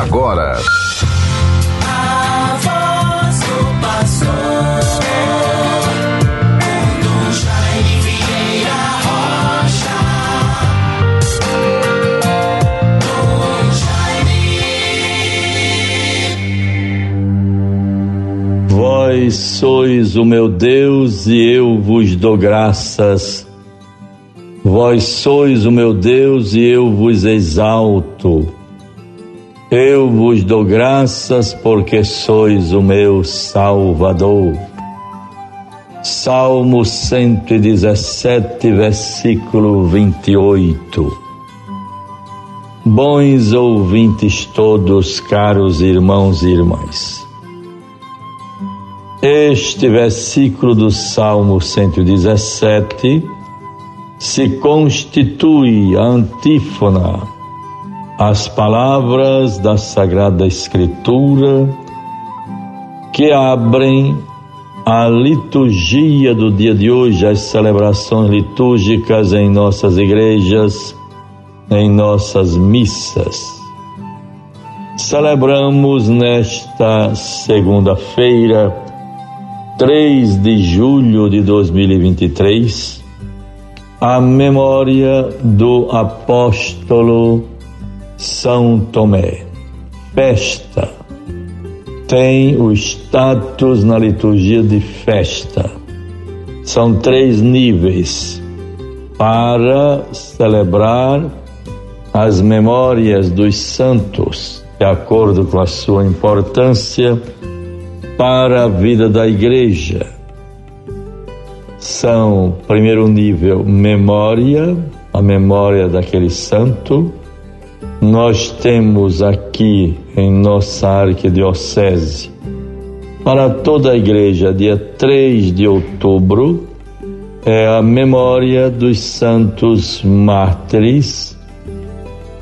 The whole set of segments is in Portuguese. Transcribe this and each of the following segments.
agora. A voz do. Vós sois o meu Deus e eu vos dou graças. Vós sois o meu Deus e eu vos exalto. Eu vos dou graças porque sois o meu Salvador. Salmo 117, versículo 28. Bons ouvintes todos, caros irmãos e irmãs. Este versículo do Salmo 117 se constitui a antífona às palavras da Sagrada Escritura que abrem a liturgia do dia de hoje, as celebrações litúrgicas em nossas igrejas, em nossas missas. Celebramos nesta segunda-feira, 3 de julho de 2023, a memória do apóstolo São Tomé. Festa tem o status na liturgia de festa. São três níveis para celebrar as memórias dos santos, de acordo com a sua importância para a vida da igreja. São, primeiro nível, memória, a memória daquele santo. Nós temos aqui em nossa arquidiocese, para toda a igreja, dia 3 de outubro, é a memória dos santos mártires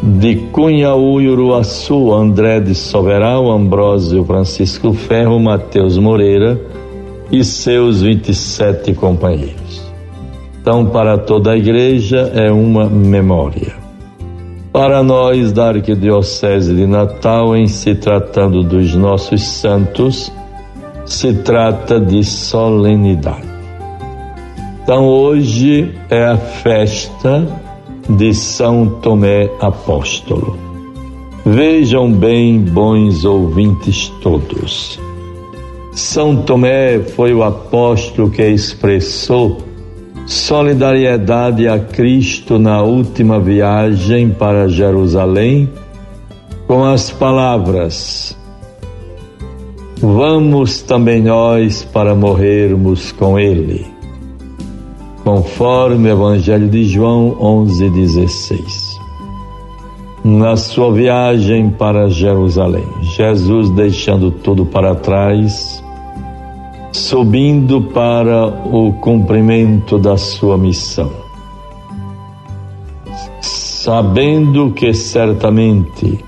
de Cunhaú e Uruaçu, André de Soberal, Ambrósio Francisco Ferro, Mateus Moreira e seus 27 companheiros. Então, para toda a igreja é uma memória. Para nós da Arquidiocese de Natal, em se tratando dos nossos santos, se trata de solenidade. Então, hoje é a festa de São Tomé Apóstolo. Vejam bem, bons ouvintes todos. São Tomé foi o apóstolo que expressou solidariedade a Cristo na última viagem para Jerusalém com as palavras: Vamos também nós para morrermos com Ele conforme o Evangelho de João 11:16. Na sua viagem para Jerusalém, Jesus deixando tudo para trás, subindo para o cumprimento da sua missão, sabendo que certamente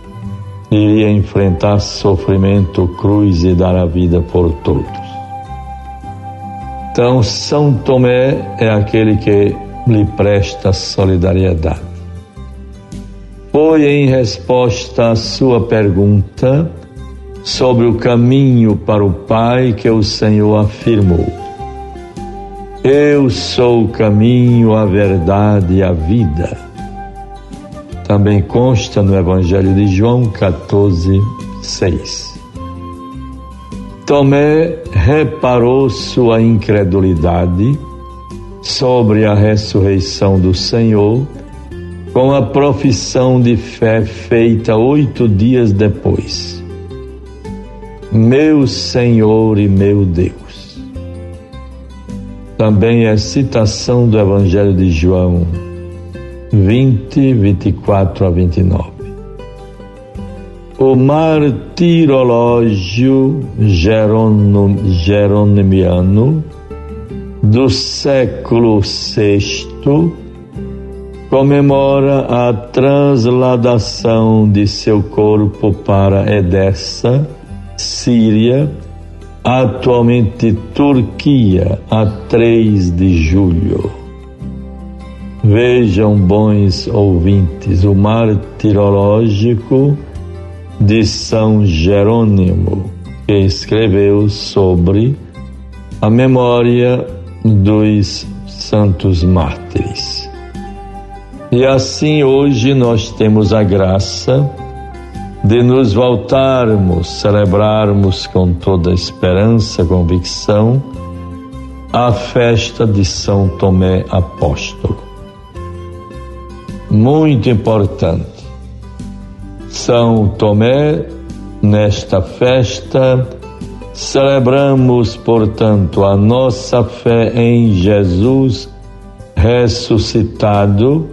iria enfrentar sofrimento, cruz e dar a vida por todos. Então, São Tomé é aquele que lhe presta solidariedade. Foi em resposta à sua pergunta sobre o caminho para o Pai que o Senhor afirmou: Eu sou o caminho, a verdade e a vida. Também consta no Evangelho de João 14, 6. Tomé reparou sua incredulidade sobre a ressurreição do Senhor com a profissão de fé feita oito dias depois. Meu Senhor e meu Deus. Também é citação do Evangelho de João 20, 24 a 29 o martirológio geronimiano do século VI comemora a transladação de seu corpo para Edessa, Síria, atualmente Turquia, a 3 de julho. Vejam, bons ouvintes, o martirológico de São Jerônimo, que escreveu sobre a memória dos santos mártires. E assim hoje nós temos a graça de nos voltarmos, celebrarmos com toda esperança, convicção, a festa de São Tomé Apóstolo. Muito importante. São Tomé, nesta festa, celebramos, portanto, a nossa fé em Jesus ressuscitado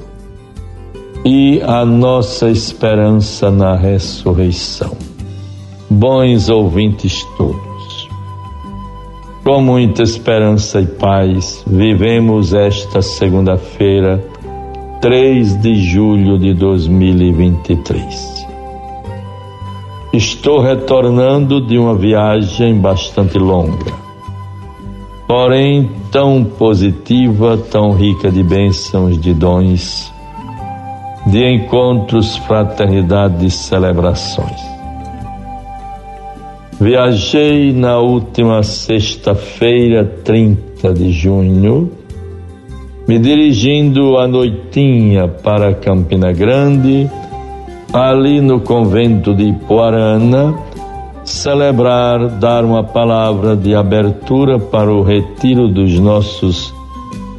e a nossa esperança na ressurreição. Bons ouvintes todos, com muita esperança e paz, vivemos esta segunda-feira, 3 de julho de 2023. Estou retornando de uma viagem bastante longa, porém tão positiva, tão rica de bênçãos, de dons de encontros, fraternidade e celebrações. Viajei na última sexta-feira, 30 de junho, me dirigindo à noitinha para Campina Grande, ali no convento de Ipuarana, celebrar, dar uma palavra de abertura para o retiro dos nossos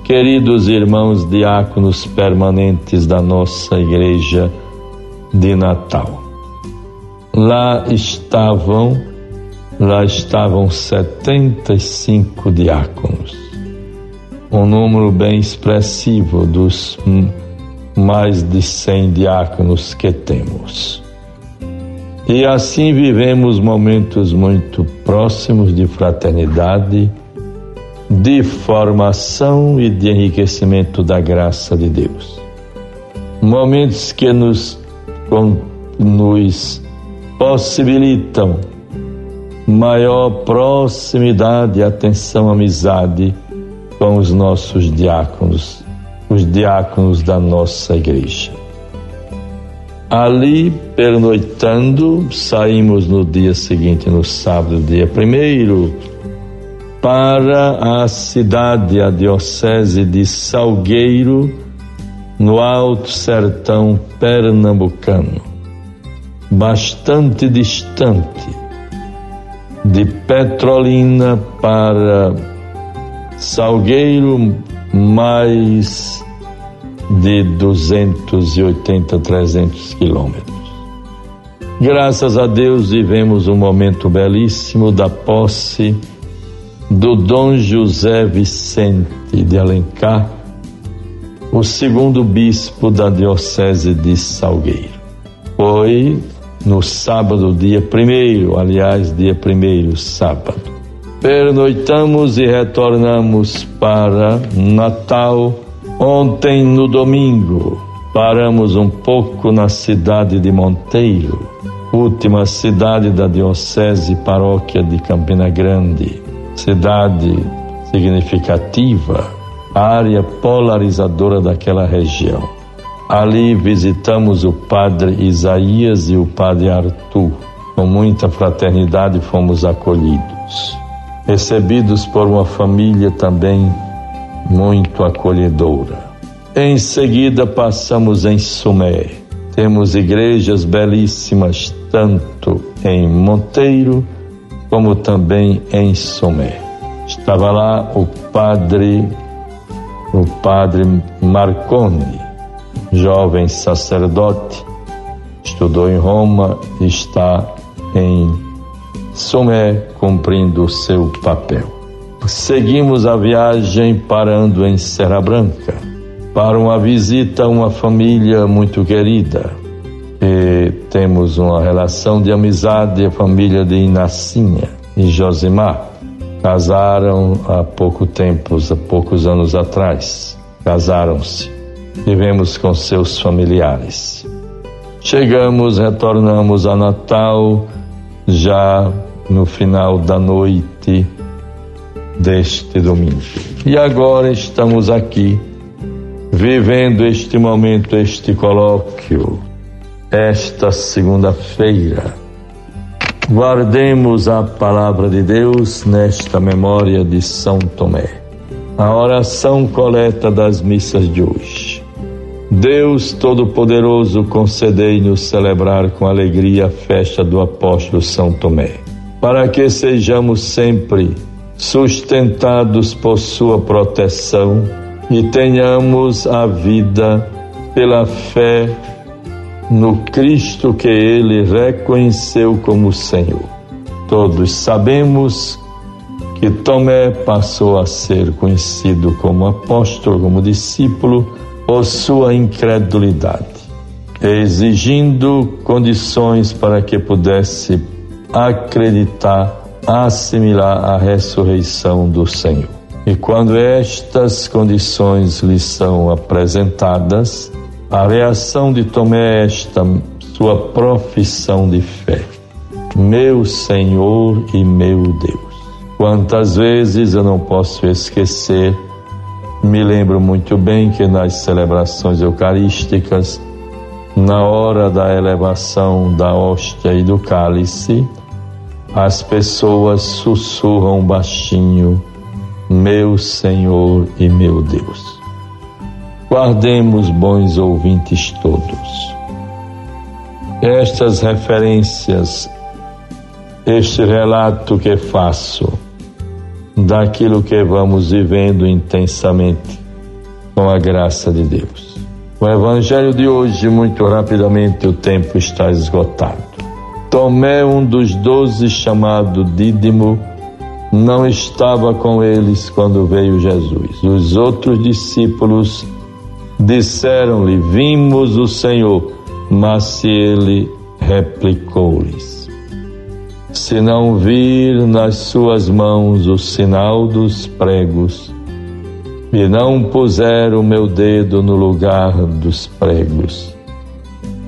queridos irmãos diáconos permanentes da nossa igreja de Natal. Lá estavam, lá estavam 75 diáconos, um número bem expressivo dos mais de 100 diáconos que temos. E assim vivemos momentos muito próximos de fraternidade, de formação e de enriquecimento da graça de Deus. Momentos que nos, nos possibilitam maior proximidade, atenção, amizade com os nossos diáconos, os diáconos da nossa igreja. Ali, pernoitando, saímos no dia seguinte, no sábado, dia primeiro, para a cidade, a diocese de Salgueiro, no Alto Sertão Pernambucano, bastante distante de Petrolina para Salgueiro, mais de 280, 300 quilômetros. Graças a Deus vivemos um momento belíssimo da posse do Dom José Vicente de Alencar, o segundo bispo da Diocese de Salgueiro. Foi no sábado, dia primeiro, aliás, dia primeiro, sábado. Pernoitamos e retornamos para Natal ontem no domingo. Paramos um pouco na cidade de Monteiro, última cidade da Diocese Paróquia de Campina Grande cidade significativa, área polarizadora daquela região. Ali visitamos o padre Isaías e o padre Arthur. Com muita fraternidade fomos acolhidos. Recebidos por uma família também muito acolhedora. Em seguida passamos em Sumé. Temos igrejas belíssimas tanto em Monteiro como também em Somé. Estava lá o padre, o padre Marconi, jovem sacerdote, estudou em Roma e está em Somé cumprindo o seu papel. Seguimos a viagem parando em Serra Branca para uma visita a uma família muito querida e temos uma relação de amizade, a família de Inacinha e Josimar. Casaram há pouco tempo, há poucos anos atrás. Casaram-se. Vivemos com seus familiares. Chegamos, retornamos a Natal já no final da noite deste domingo. E agora estamos aqui vivendo este momento, este colóquio esta segunda-feira. Guardemos a palavra de Deus nesta memória de São Tomé. A oração coleta das missas de hoje. Deus Todo-Poderoso, concedei-nos celebrar com alegria a festa do apóstolo São Tomé, para que sejamos sempre sustentados por sua proteção e tenhamos a vida pela fé no Cristo que ele reconheceu como Senhor. Todos sabemos que Tomé passou a ser conhecido como apóstolo, como discípulo, por sua incredulidade, exigindo condições para que pudesse acreditar, assimilar a ressurreição do Senhor. E quando estas condições lhe são apresentadas, a reação de Tomé é esta sua profissão de fé. Meu Senhor e meu Deus. Quantas vezes eu não posso esquecer, me lembro muito bem que nas celebrações eucarísticas, na hora da elevação da hóstia e do cálice, as pessoas sussurram baixinho: Meu Senhor e meu Deus. Guardemos, bons ouvintes todos. Estas referências, este relato que faço, daquilo que vamos vivendo intensamente com a graça de Deus. O Evangelho de hoje, muito rapidamente, o tempo está esgotado. Tomé, um dos doze, chamado Dídimo, não estava com eles quando veio Jesus. Os outros discípulos Disseram-lhe: Vimos o Senhor. Mas ele replicou-lhes: Se não vir nas suas mãos o sinal dos pregos, e não puser o meu dedo no lugar dos pregos,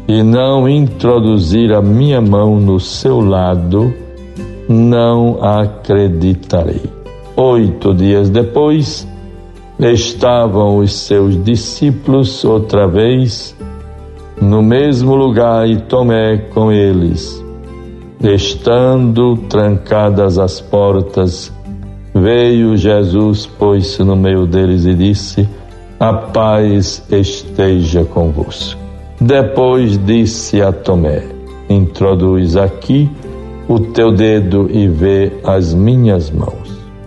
e não introduzir a minha mão no seu lado, não acreditarei. Oito dias depois, estavam os seus discípulos outra vez no mesmo lugar e Tomé com eles. Estando trancadas as portas, veio Jesus, pôs-se no meio deles e disse: A paz esteja convosco. Depois disse a Tomé: Introduz aqui o teu dedo e vê as minhas mãos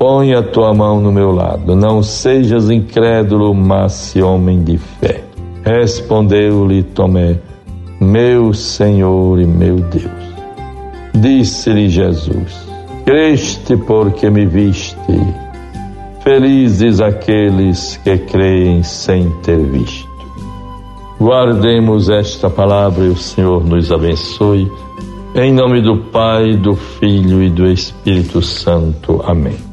Põe a tua mão no meu lado, não sejas incrédulo, mas homem de fé. Respondeu-lhe Tomé, meu Senhor e meu Deus. Disse-lhe Jesus: Creste porque me viste. Felizes aqueles que creem sem ter visto. Guardemos esta palavra e o Senhor nos abençoe. Em nome do Pai, do Filho e do Espírito Santo. Amém.